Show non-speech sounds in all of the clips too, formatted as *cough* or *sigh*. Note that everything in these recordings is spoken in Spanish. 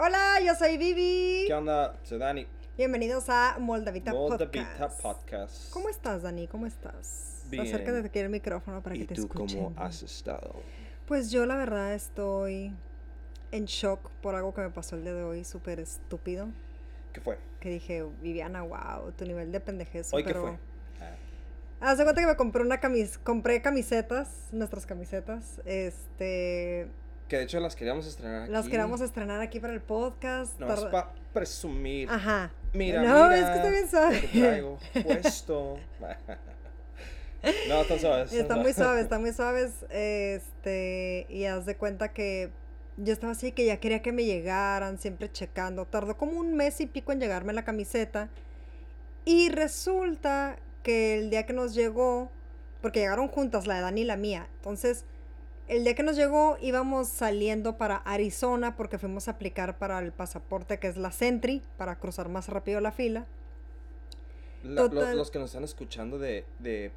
Hola, yo soy Vivi. ¿Qué onda? Soy Dani. Bienvenidos a Moldavita, Moldavita Podcast. Podcast. ¿Cómo estás, Dani? ¿Cómo estás? Bien. Acércate aquí al micrófono para ¿Y que te tú escuchen. cómo has estado? Pues yo la verdad estoy en shock por algo que me pasó el día de hoy, súper estúpido. ¿Qué fue? Que dije, Viviana, wow, tu nivel de pendejez ¿Hoy qué superó". fue? Ah, Haz de cuenta que me compré una camis compré camisetas, nuestras camisetas, este, que de hecho las queríamos estrenar aquí. las queríamos estrenar aquí para el podcast. No, es para presumir. Ajá. Mira, no, mira es que está bien suave. traigo *laughs* puesto. no, está suave. Está muy suave, está muy suaves. Este, y haz de cuenta que yo estaba así que ya quería que me llegaran, siempre checando. Tardó como un mes y pico en llegarme la camiseta. Y resulta que el día que nos llegó, porque llegaron juntas, la de Dani y la mía. Entonces, el día que nos llegó íbamos saliendo para Arizona porque fuimos a aplicar para el pasaporte que es la Sentry, para cruzar más rápido la fila. La- lo- Total. los que nos están escuchando de. de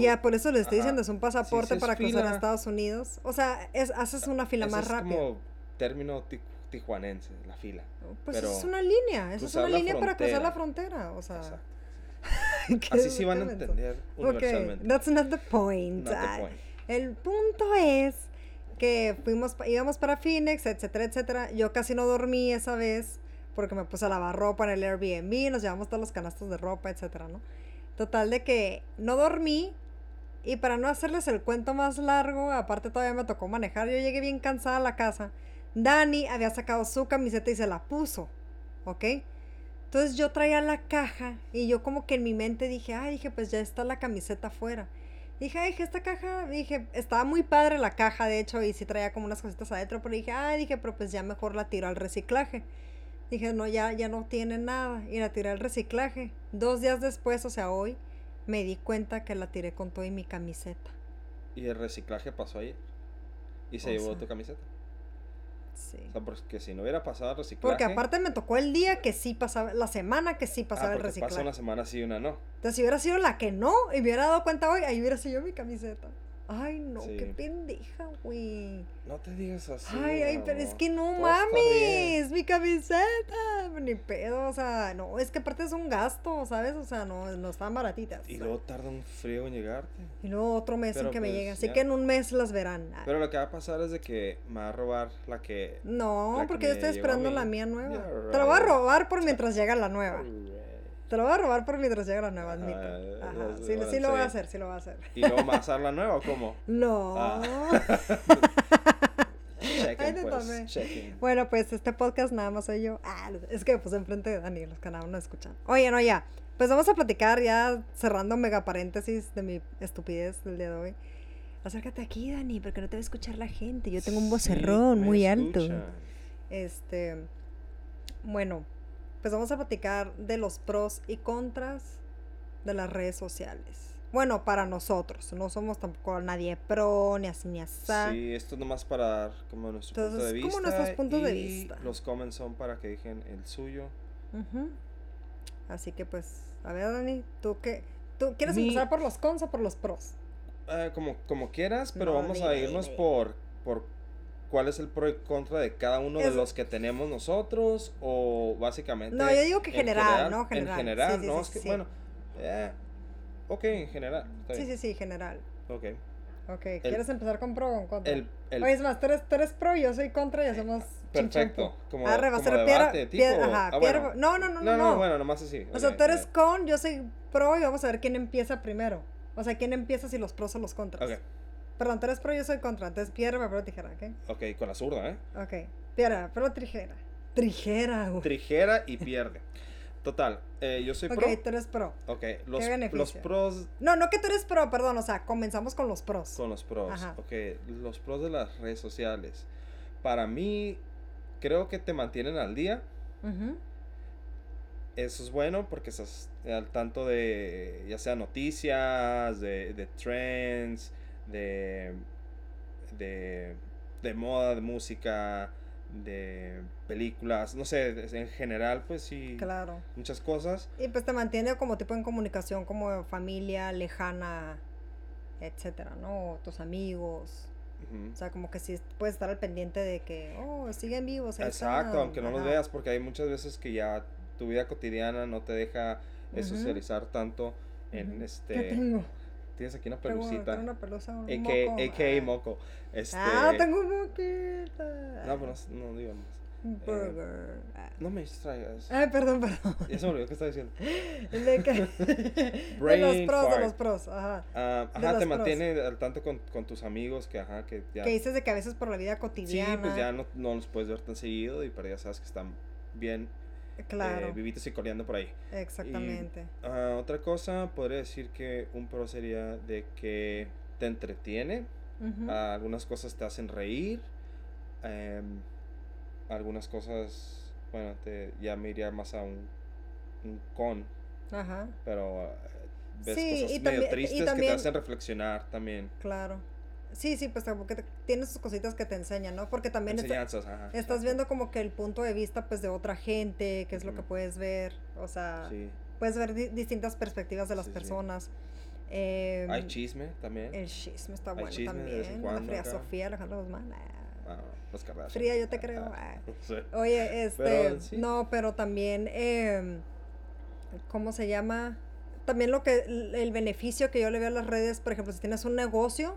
ya, por eso le estoy Ajá. diciendo, es un pasaporte Sí, es para cruzar a. Estados Unidos. O sea, es, haces una fila más es rápida. como término ti- tijuanense, la fila. Pues pero es una línea, eso es una línea para cruzar la frontera. O sea, *laughs* Así sí van a entender universalmente. that's not the point. Not the point. El punto es que fuimos, íbamos para Phoenix, etcétera, etcétera. Yo casi no dormí esa vez porque me puse a lavar ropa en el Airbnb, nos llevamos todos los canastos de ropa, etcétera, ¿no? Total de que no dormí y para no hacerles el cuento más largo, aparte todavía me tocó manejar, yo llegué bien cansada a la casa. Dani había sacado su camiseta y se la puso, ¿ok? Entonces yo traía la caja y yo como que en mi mente dije, ay, dije, pues ya está la camiseta afuera. Dije, ay, dije, esta caja, dije, estaba muy padre la caja, de hecho, y sí traía como unas cositas adentro, pero dije, ay, dije, pero pues ya mejor la tiro al reciclaje. Dije, no, ya, ya no tiene nada, y la tiré al reciclaje. Dos días después, o sea, hoy, me di cuenta que la tiré con todo y mi camiseta. Y el reciclaje pasó ayer. Y se O llevó sea, tu camiseta. Sí. O sea, porque si no hubiera pasado el reciclaje. Porque aparte me tocó el día que sí pasaba, la semana que sí ah, pasaba el porque reciclaje. pasa una semana sí y una no. Entonces, si hubiera sido la que no, y me hubiera dado cuenta hoy, ahí hubiera sido mi camiseta. Ay, no, Sí. qué pendeja, güey. No te digas así. ay, ay, pero es que no Todo mames, mi camiseta. Ni pedo, o sea, no, es que aparte es un gasto, ¿sabes? O sea, no, no están baratitas. Y luego tarda un frío en llegarte. Y luego otro mes en que me pues, llegue. Así ya. que en un mes las verán. Ah, Pero lo que va a pasar es de que me va a robar la que. no, la que porque yo estoy esperando la mía nueva. Yeah, Te la voy a robar por *laughs* mientras llega la nueva. Te la voy a robar por mientras llega la nueva, admito. Ah, Ajá, that's sí, sí lo voy a hacer, sí lo voy a hacer. ¿Y luego *laughs* más a la nueva o cómo? No. Ah. *laughs* Te pues. Bueno, pues este podcast nada más soy yo. Ah, es que pues enfrente de Dani, los que nada más no escuchan. Oye, no, ya. Pues vamos a platicar ya cerrando mega paréntesis de mi estupidez del día de hoy. Acércate aquí, Dani, porque no te va a escuchar la gente. Yo tengo un vocerrón muy alto. Este, bueno, pues vamos a platicar de los pros y contras de las redes sociales. Bueno, para nosotros, no somos tampoco nadie pro, ni así ni así. Sí, esto es nomás para dar como nuestro punto Entonces, de como vista. nuestros puntos de y vista. Los comments son para que dejen el suyo. Así que pues, a ver, Dani, ¿tú qué? ¿Tú quieres Mi- empezar por los cons o por los pros? Eh, como, como quieras, pero No, vamos a irnos dime. por, por cuál es el pro y contra de cada uno de los que tenemos nosotros o básicamente... No, yo digo que en general, ¿no? General. En general, Sí, sí, ¿no? sí, es que, sí. bueno, eh, ok, en general. Sí, sí, sí, general. Ok. Ok, ¿quieres empezar con pro o con contra? El, el, Oye, es más, tú eres, tú eres pro y yo soy contra y hacemos perfecto. Como, Arre, va a ser piedra, debate, tipo, piedra- ajá, ah, piedra- bueno. no, no, no, no, No, no. no, bueno, nomás así. O sea, tú eres con, yo soy pro y vamos a ver quién empieza primero. O sea, quién empieza si los pros o los contras. Ok, Perdón, tú eres pro yo soy contra. Entonces, piedra, papel o tijera, ¿ok? ok, con la zurda, ¿eh? Ok. Piedra, papel o tijera. Trijera, güey. Trijera y pierde. Total, eh, yo soy Ok, pro. tú eres pro. Ok, los, los beneficio? pros No, no que tú eres pro, perdón. O sea, comenzamos con los pros. con los pros. Ajá. Ok, los pros de las redes sociales. Para mí, creo que te mantienen al día. Ujú. Eso es bueno porque estás al tanto de ya sea noticias, de, de trends, de, de, de moda, de música, de películas, no sé, en general, pues sí, Claro. muchas cosas. Y pues te mantiene como tipo en comunicación, como familia lejana, etcétera, ¿no? O tus amigos. O sea, como que sí puedes estar al pendiente de que, oh, siguen vivos. Exacto, están. aunque no los veas, porque hay muchas veces que ya tu vida cotidiana no te deja socializar tanto en este... ¿Qué tengo? Tienes aquí una pelucita. tengo una pelusa, un AK, moco. AKA ah. moco. Este, Ah, tengo un moquita. No, pero no, no digamos. Un burger. Ah. No me distraigas. Ay, perdón, perdón. Ya se me olvidó qué estaba diciendo. De, que- *laughs* de los Brain pros, de fart. los pros, ajá. De ajá, te pros. mantiene al tanto con, con tus amigos que, ajá, que ya... Que dices de que a veces por la vida Sí, cotidiana. pues ya no, no los puedes ver tan seguido y pero ya sabes que están bien Claro, eh, vivitos y coleando por ahí. exactamente. Ah, otra cosa, podría decir que un pro sería de que te entretiene, ah, algunas cosas te hacen reír, em, algunas cosas, bueno, te, ya me iría más a un, un con, Ajá, pero ah, ves Sí, cosas y medio también- y tristes que te hacen reflexionar también. claro. Sí, sí, pues como que te- tienes sus cositas que te enseñan, ¿no? Porque también está- ajá. estás viendo como que el punto de vista pues de otra gente, qué es lo que puedes ver, o sea, Sí. puedes ver di- distintas perspectivas de las Sí, sí. personas. Em, Hay chisme también. el chisme está bueno chisme también. La cuando Fría acá. Sofía, Alejandro Guzmán. ah. Ah, los Kardashian. Fría, yo te Ajá. creo. ah. *laughs* Oye, este, Pero, sí. no, pero también, em, ¿cómo se llama? También lo que, el beneficio que yo le veo a las redes, por ejemplo, si tienes un negocio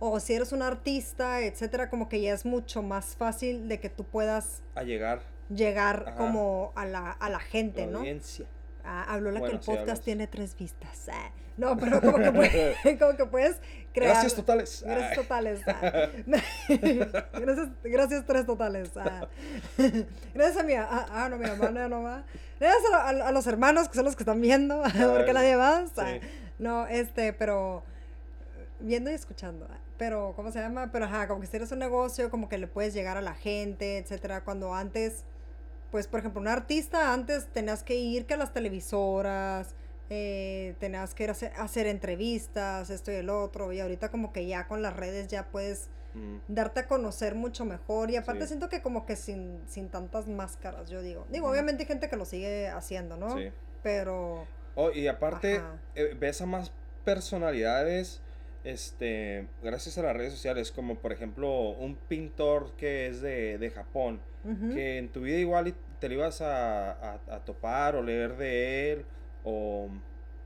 o si eres un artista, etcétera, como que ya es mucho más fácil de que tú puedas A llegar llegar Ajá. como a la, a la gente, la ¿no? audiencia. Ah, habló la Bueno, que el podcast tiene tres vistas. ah. No, pero como que, puedes, *laughs* *laughs* como que puedes crear... Gracias totales. Gracias Ay. totales. ah. *laughs* gracias, gracias tres totales. ah. Gracias a mi, ah, ah, no, mi hermana no va. Gracias a, a- a los hermanos que son los que están viendo, porque nadie más. sí. ah. No, este, pero viendo y escuchando. Pero, ¿cómo se llama? Pero, ajá, como que si eres un negocio, como que le puedes llegar a la gente, etcétera. Cuando antes, pues, por ejemplo, un artista, antes tenías que ir que a las televisoras, eh, tenías que ir a hacer, entrevistas, esto y el otro. Y ahorita como que ya con las redes ya puedes Mm, darte a conocer mucho mejor. Y aparte Sí. siento que como que sin, sin tantas máscaras, yo digo. Digo, obviamente hay gente que lo sigue haciendo, ¿no? Sí. Pero... Oh, y aparte, Ajá. eh, ves a más personalidades este, gracias a las redes sociales, como por ejemplo un pintor que es de, de Japón, que en tu vida igual te lo ibas a, a- a topar o leer de él o,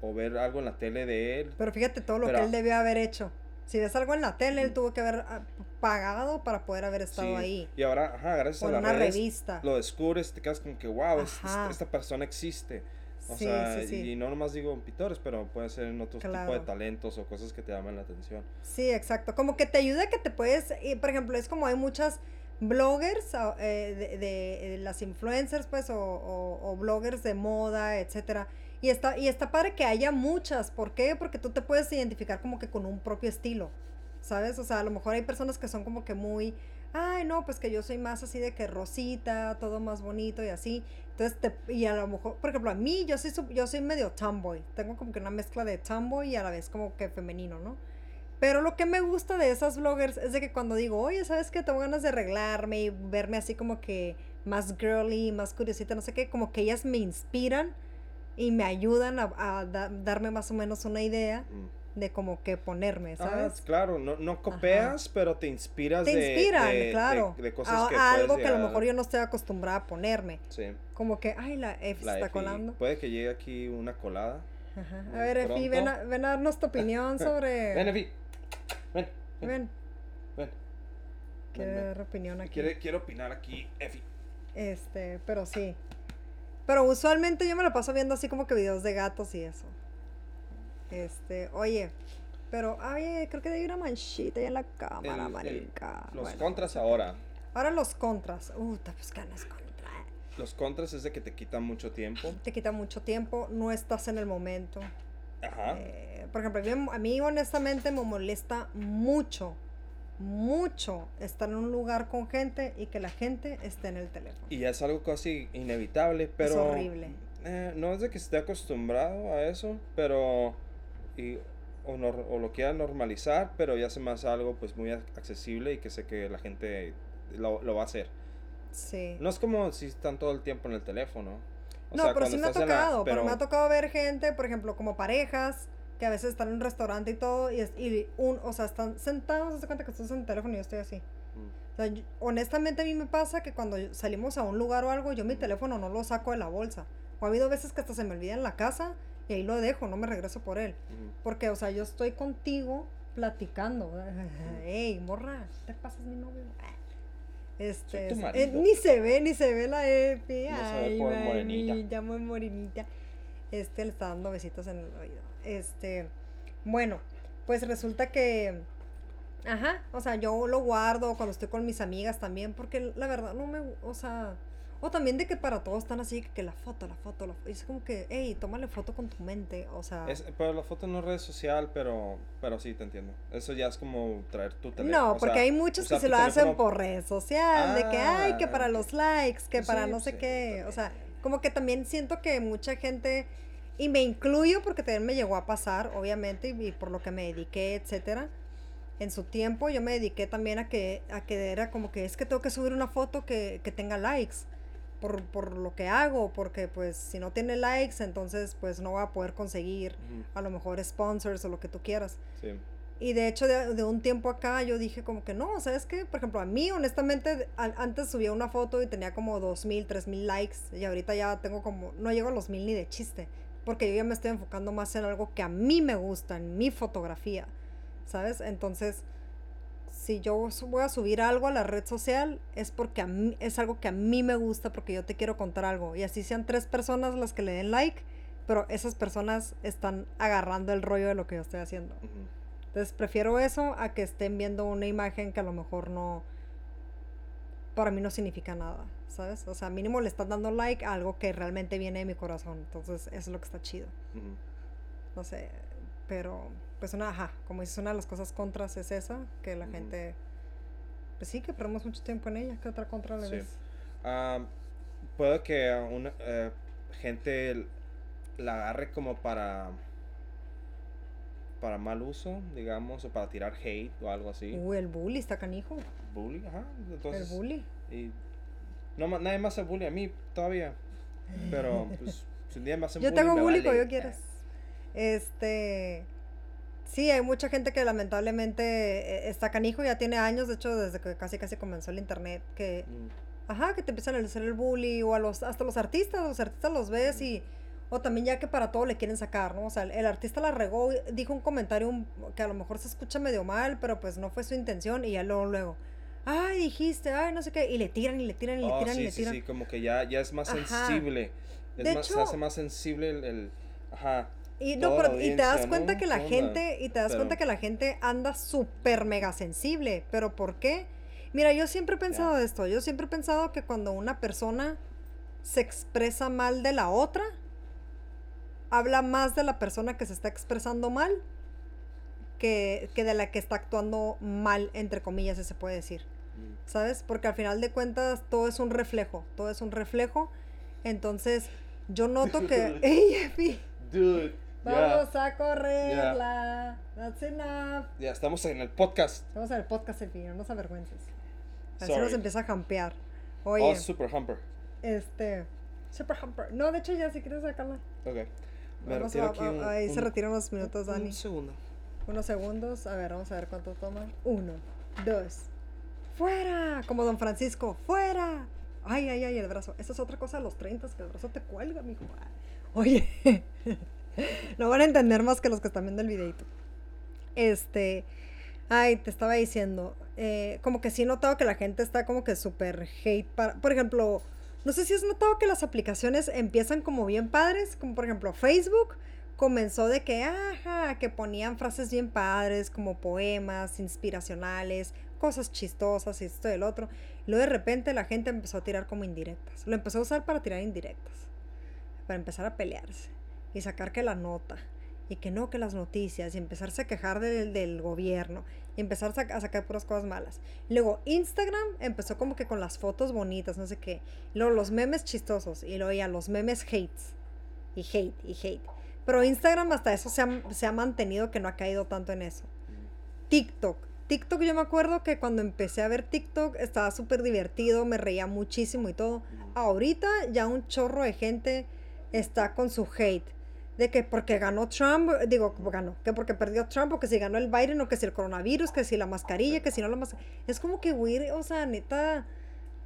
o ver algo en la tele de él. Pero fíjate todo lo Pero- que él debió haber hecho. Si ves algo en la tele, él tuvo que haber ah, pagado para poder haber estado Sí, ahí. Y ahora, ajá, gracias a las una redes, revista. lo descubres, te quedas como que, wow, es- esta persona existe. O sí, sea, sí, sí. y no nomás digo en pintores, pero puede ser en otros tipos de Claro. talentos o cosas que te llaman la atención. Sí, exacto. Como que te ayuda que te puedes, y, por ejemplo, es como hay muchas bloggers ah, eh, de, de- de las influencers, pues, o, o- o bloggers de moda, etcétera. Y está, y está padre que haya muchas. ¿Por qué? Porque tú te puedes identificar como que con un propio estilo. ¿Sabes? O sea, a lo mejor hay personas que son como que muy, ay, no, pues que yo soy más así de que rosita, todo más bonito y así. Entonces, te, y a lo mejor, por ejemplo, a mí yo soy, yo soy medio tomboy. Tengo como que una mezcla de tomboy y a la vez como que femenino, ¿no? Pero lo que me gusta de esas vloggers es de que cuando digo, oye, ¿sabes qué? Tengo ganas de arreglarme y verme así como que más girly, más curiosita, no sé qué, como que ellas me inspiran y me ayudan a, a da- darme más o menos una idea Mm. De como que ponerme, Ah, ¿sabes? claro, no, no copias, pero te inspiras Te de, inspiran, de- claro. de cosas a, que a algo que a lo mejor yo no estoy acostumbrada a ponerme. Sí, Como que, ay, la F la está Efi. colando. Puede que llegue aquí una colada. Ajá. A ver, Efi, ven a, ven a darnos tu opinión *laughs* sobre... Ven, Efi. Ven, ven, Ven, ven. dar opinión aquí. Quiere, quiero opinar aquí, Efi. Este, pero sí. Pero usualmente yo me lo paso viendo así como que videos de gatos y eso. Este, oye, pero, ay, creo que hay una manchita ahí en la cámara, El- el- marica. Los Bueno, contras ahora. Ahora los contras. Uh, te buscan los contras. Los contras es de que te quitan mucho tiempo. Te quita mucho tiempo, no estás en el momento. Ajá. Eh, por ejemplo, a mí, a mí honestamente me molesta mucho, mucho estar en un lugar con gente y que la gente esté en el teléfono. Y es algo casi inevitable, pero... horrible. eh, no es de que esté acostumbrado a eso, pero... Y, o, nor- o lo quiera normalizar, pero ya se me hace algo pues muy ac- accesible y que sé que la gente lo, lo va a hacer. Sí. No es como si están todo el tiempo en el teléfono. O No, sea, pero sí me ha en la- tocado, pero... pero- me ha tocado ver gente, por ejemplo, como parejas, que a veces están en un restaurante y todo, y, es, y un, o sea, están sentados, se cuenta que estás en el teléfono y yo estoy así. Mm. O sea, yo- honestamente a mí me pasa que cuando salimos a un lugar o algo, yo mi teléfono no lo saco de la bolsa. O ha habido veces que hasta se me olvida en la casa y ahí lo dejo, no me regreso por él. Porque, o sea, yo estoy contigo platicando. *laughs* Ey, morra, ¿te pasas mi novio? Este, es- eh, ni se ve, ni se ve la Epi. No se ve Ay, por morenita. muy morenita. Este le está dando besitos en el oído. Este, bueno, pues resulta que, ajá, o sea, yo lo guardo cuando estoy con mis amigas también, porque la verdad no me, o sea, o también de que para todos están así, que, la foto, la foto, la foto. Es como que, hey, tómale foto con tu mente, o sea. Es, pero la foto no es red social, pero, pero sí, te entiendo. Eso ya es como traer tu teléfono. No, porque sea, hay muchos que se lo hacen por red social, de que, ay, que Ah, para los likes, que para no sé sí, qué, o sea, como que también siento que mucha gente, y me incluyo porque también me llegó a pasar, obviamente, y, y por lo que me dediqué, etcétera, en su tiempo yo me dediqué también a que, a que era como que es que tengo que subir una foto que, que tenga likes. Por, por lo que hago, porque pues si no tiene likes, entonces pues no va a poder conseguir Ujú, a lo mejor sponsors o lo que tú quieras. Sí. Y de hecho, de, de un tiempo acá, yo dije como que no, ¿sabes qué? Por ejemplo, a mí, honestamente, an- antes subía una foto y tenía como 2.000, 3.000 likes. Y ahorita ya tengo como, no llego a los 1.000 ni de chiste. Porque yo ya me estoy enfocando más en algo que a mí me gusta, en mi fotografía. ¿Sabes? Entonces, si yo voy a subir algo a la red social, es porque a mí, es algo que a mí me gusta, porque yo te quiero contar algo. Y así sean tres personas las que le den like, pero esas personas están agarrando el rollo de lo que yo estoy haciendo. Entonces prefiero eso a que estén viendo una imagen que a lo mejor no, para mí no significa nada, ¿sabes? O sea, mínimo le están dando like a algo que realmente viene de mi corazón. Entonces eso es lo que está chido. No sé, pero pues una, ajá, como dices, una de las cosas contras es esa, que la Ujú. gente, pues sí, que perdemos mucho tiempo en ella. ¿Qué otra contra le Sí. ves? Ah, puede que una eh, gente la agarre como para para mal uso, digamos, o para tirar hate o algo así. Uy, el bully está canijo. Bully, ajá. Entonces, el bully. Y no, nadie más hace bully a mí todavía. Pero, pues, *laughs* si un día me hacen Yo bully, tengo me bully vale. como yo quieras. Este. Sí, hay mucha gente que lamentablemente eh, está canijo, ya tiene años, de hecho, desde que casi casi comenzó el internet, que, Mm, ajá, que te empiezan a hacer el bully, o a los, hasta los artistas, los artistas los ves y, o también ya que para todo le quieren sacar, ¿no? O sea, el, el artista la regó, dijo un comentario un- que a lo mejor se escucha medio mal, pero pues no fue su intención, y ya luego, luego, ay, dijiste, ay, no sé qué, y le tiran, y le tiran, y le Oh, tiran, y sí, le sí, tiran. sí, como que ya, ya es más Ajá. sensible. Es De más, se hecho- hace más sensible el, el- ajá. Y, no, pero- y te das cuenta que la gente, y te das cuenta que la gente anda súper mega sensible. ¿Pero por qué? Mira, yo siempre he pensado esto. Yo siempre he pensado que cuando una persona se expresa mal de la otra, habla más de la persona que se está expresando mal que, que de la que está actuando mal, entre comillas, si se puede decir. Mm, ¿sabes? Porque al final de cuentas todo es un reflejo, todo es un reflejo. Entonces, yo noto que... *laughs* *laughs* Dude, Vamos a correrla. That's enough. ya estamos en el podcast. A ver el podcast, Efi, no nos avergüences. Así Sorry. nos empieza a jampear. Oye, Oh, Super Humper. este... Super Humper. No, de hecho ya, si quieres sacarla. Ok. Me Vamos a- aquí a- un, ahí se retiran unos minutos, Dani. Un segundo. Unos segundos. A ver, vamos a ver cuánto toma. Uno, dos. ¡Fuera! Como Don Francisco. ¡Fuera! Ay, ay, ay, el brazo. Esa es otra cosa de los 30, que el brazo te cuelga, mijo. Oye, *laughs* *laughs* no van a entender más que los que están viendo el videito. Este, ay, te estaba diciendo, eh, como que sí he notado que la gente está como que súper hate para, por ejemplo, no sé si has notado que las aplicaciones empiezan como bien padres, como por ejemplo Facebook comenzó de que, ajá, que ponían frases bien padres, como poemas inspiracionales, cosas chistosas y esto y el otro. Luego de repente la gente empezó a tirar como indirectas. Lo empezó a usar para tirar indirectas. Para empezar a pelearse. Y sacar que la nota. Y que no, que las noticias. Y empezarse a quejar del, del gobierno. Y empezar a, sac- a sacar puras cosas malas. Luego Instagram empezó como que con las fotos bonitas, no sé qué. Luego los memes chistosos. Y luego ya los memes hates. Y hate, y hate. Pero Instagram hasta eso se ha, se ha mantenido que no ha caído tanto en eso. TikTok. TikTok yo me acuerdo que cuando empecé a ver TikTok estaba súper divertido, me reía muchísimo y todo. Ahorita ya un chorro de gente está con su hate. De que porque ganó Trump, digo, ganó, que porque perdió Trump, o que si ganó el Biden, o que si el coronavirus, que si la mascarilla, que si no la mascarilla. Es como que, güey, o sea, neta,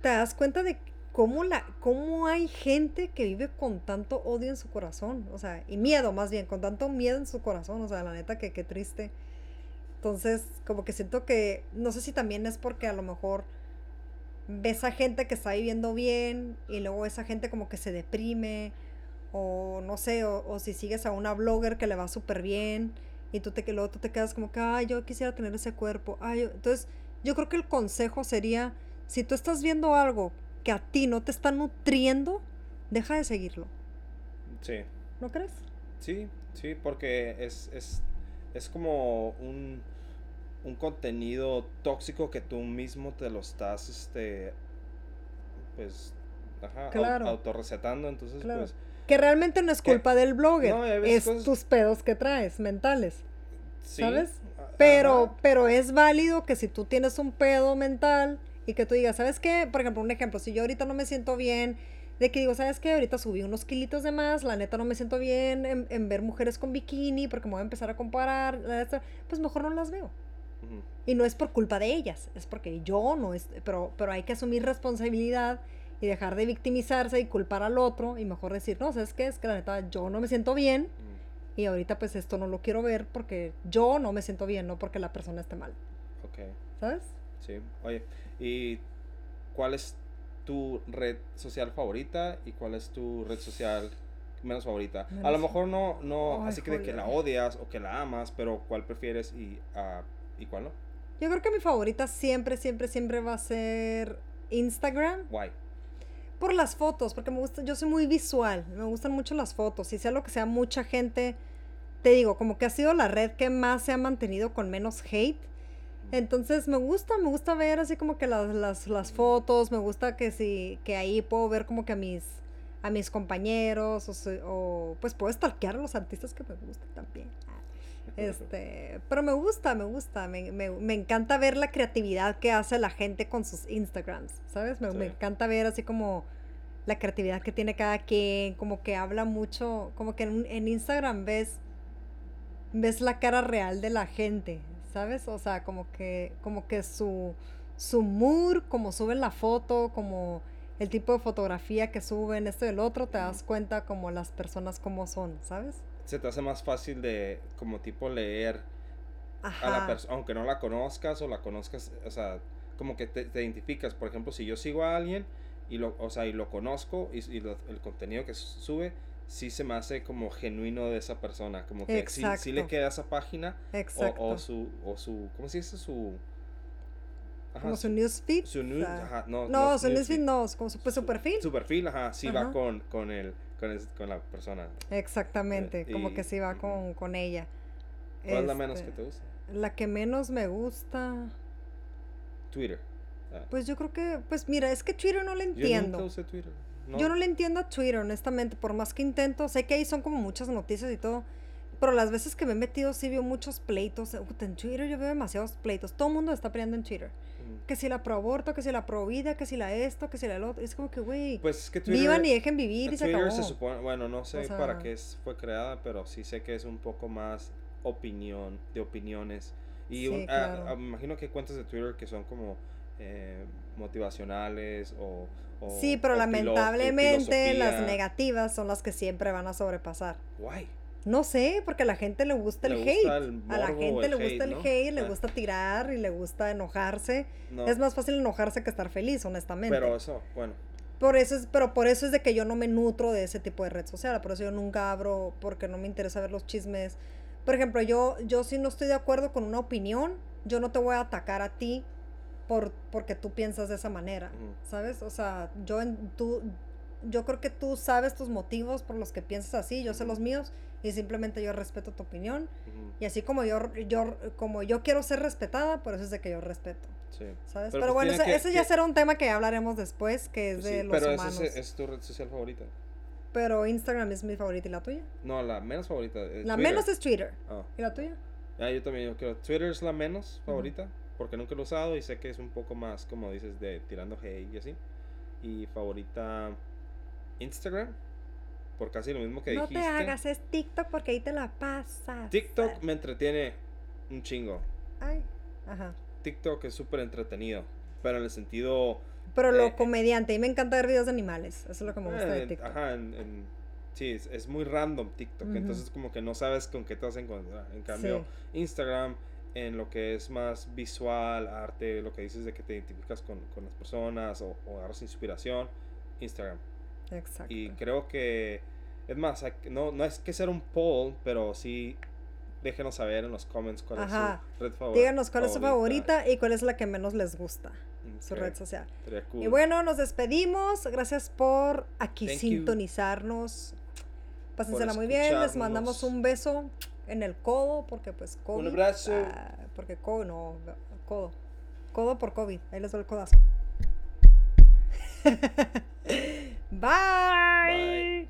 te das cuenta de cómo, la, cómo hay gente que vive con tanto odio en su corazón, o sea, y miedo más bien, con tanto miedo en su corazón, o sea, la neta que qué triste. Entonces, como que siento que, no sé si también es porque a lo mejor ves a gente que está viviendo bien y luego esa gente como que se deprime o no sé, o, si sigues a una blogger que le va súper bien y tú te, que luego tú te quedas como que, ay, yo quisiera tener ese cuerpo. Ay, entonces, yo creo que el consejo sería, si tú estás viendo algo que a ti no te está nutriendo, deja de seguirlo. Sí. ¿No crees? Sí, sí, porque es, es, es como un, un contenido tóxico que tú mismo te lo estás, este, pues, ajá, claro. autorrecetando, entonces, pues que realmente no es culpa del blogger, es tus pedos que traes mentales. ¿Sabes? Pero, pero es válido que si tú tienes un pedo mental y que tú digas, ¿sabes qué? Por ejemplo, un ejemplo, si yo ahorita no me siento bien, de que digo, ¿sabes qué? Ahorita subí unos kilitos de más, la neta no me siento bien en, ver mujeres con bikini porque me voy a empezar a comparar, pues mejor no las veo. Y no es por culpa de ellas, es porque yo no es, pero, pero hay que asumir responsabilidad y dejar de victimizarse y culpar al otro y mejor decir, no, ¿sabes qué? Es que la neta yo no me siento bien y ahorita pues esto no lo quiero ver porque yo no me siento bien, no porque la persona esté mal. Ok. ¿Sabes? Sí. Oye, ¿y cuál es tu red social favorita y cuál es tu red social menos favorita? A lo mejor no, no, así que de que la odias o que la amas, pero ¿cuál prefieres y, uh, y cuál no? Yo creo que mi favorita siempre, siempre, siempre va a ser Instagram. Why? Por las fotos, porque me gusta, yo soy muy visual, me gustan mucho las fotos, y sea lo que sea, mucha gente, te digo, como que ha sido la red que más se ha mantenido con menos hate. Entonces me gusta, me gusta ver así como que las, las, las fotos, me gusta que si, que ahí puedo ver como que a mis, a mis compañeros, o, o pues puedo stalkear a los artistas que me gustan también. Este, pero me gusta, me gusta, me, me, me, encanta ver la creatividad que hace la gente con sus Instagrams, ¿sabes? Me, me, encanta ver así como la creatividad que tiene cada quien, como que habla mucho, como que en, en Instagram ves, ves la cara real de la gente, ¿sabes? O sea, como que, como que su, su mood, como suben la foto, como el tipo de fotografía que suben, esto y el otro, te das cuenta como las personas como son, ¿sabes? se te hace más fácil de como tipo leer a la persona, aunque no la conozcas o la conozcas, o sea, como que te, identificas. Por ejemplo, si yo sigo a alguien y lo, o sea, y lo conozco y, el contenido que sube, sí se me hace como genuino de esa persona, como que sí, le queda esa página o, o, su, o su, ¿cómo se dice? Su... como su newsfeed. Su news, ajá, no, no, su newsfeed no, como su, pues, su perfil. Su perfil, ajá, sí va con, con el con, la persona. Exactamente, eh, como que sí va con, con ella. ¿Cuál es la menos que te gusta? La que menos me gusta. Twitter. Pues yo creo que, pues mira, es que Twitter no le entiendo. Yo nunca usé Twitter. Yo no le entiendo a Twitter, honestamente, por más que intento. Sé que ahí son como muchas noticias y todo. Pero las veces que me he metido sí veo muchos pleitos. En Twitter yo veo demasiados pleitos. Todo el mundo está peleando en Twitter que si la pro aborto, que si la pro vida, que si la esto, que si la lo otro. Es como que, güey, pues que vivan y dejen vivir y se acabó. Se supone, bueno, no sé para qué fue creada, pero sí sé que es un poco más opinión, de opiniones. Y ah, ah, me imagino que cuentas de Twitter que son como eh, motivacionales o, Sí, pero lamentablemente las negativas son las que siempre van a sobrepasar. Why? No sé, porque a la gente le gusta el hate. a la gente le gusta el hate, le ah. gusta tirar y le gusta enojarse. Es más fácil enojarse que estar feliz, honestamente. Pero eso, bueno. Por eso es, pero por eso es de que yo no me nutro de ese tipo de red social. Por eso yo nunca abro, porque no me interesa ver los chismes. Por ejemplo, yo, yo si no estoy de acuerdo con una opinión, yo no te voy a atacar a ti por, porque tú piensas de esa manera, ¿sabes? O sea, yo, en, tú, yo creo que tú sabes tus motivos por los que piensas así, yo sé los míos y simplemente yo respeto tu opinión y así como yo yo como yo quiero ser respetada por eso es de que yo respeto sí. sabes pero, pues bueno ese, ya será un tema que hablaremos después que es pues de los humanos pero es, tu red social favorita. Pero Instagram es mi favorita y la tuya no la menos favorita la menos es Twitter ah. y la tuya ah, yo también yo creo Twitter es la menos favorita porque nunca lo he usado y sé que es un poco más como dices de tirando hate y así y favorita Instagram por casi lo mismo que no dijiste. te hagas, es TikTok porque ahí te la pasas. TikTok me entretiene un chingo. Ay, ajá. TikTok es súper entretenido, pero en el sentido... Pero lo Eh, comediante, y me encanta ver videos de animales. Eso es lo que me gusta eh, de TikTok. Ajá, en- en- sí, es, es muy random TikTok, Ujú. entonces como que no sabes con qué te vas a encontrar. En cambio, Instagram, en lo que es más visual, arte, lo que dices de que te identificas con, con las personas o, o agarras inspiración, Instagram. Exacto. Y creo que, es más, no, no es que ser un poll, pero sí déjenos saber en los comments cuál Ajá. es su red favorita. Díganos cuál es su favorita y cuál es la que menos les gusta, su Ok, red social. cool. Y bueno, nos despedimos. Gracias por aquí Thank you. sintonizarnos. Pásensela muy bien. Les mandamos un beso en el codo porque pues COVID. abrazo. ah, porque codo, no, codo. Codo por COVID. Ahí les doy el codazo. *laughs* Bye. Bye.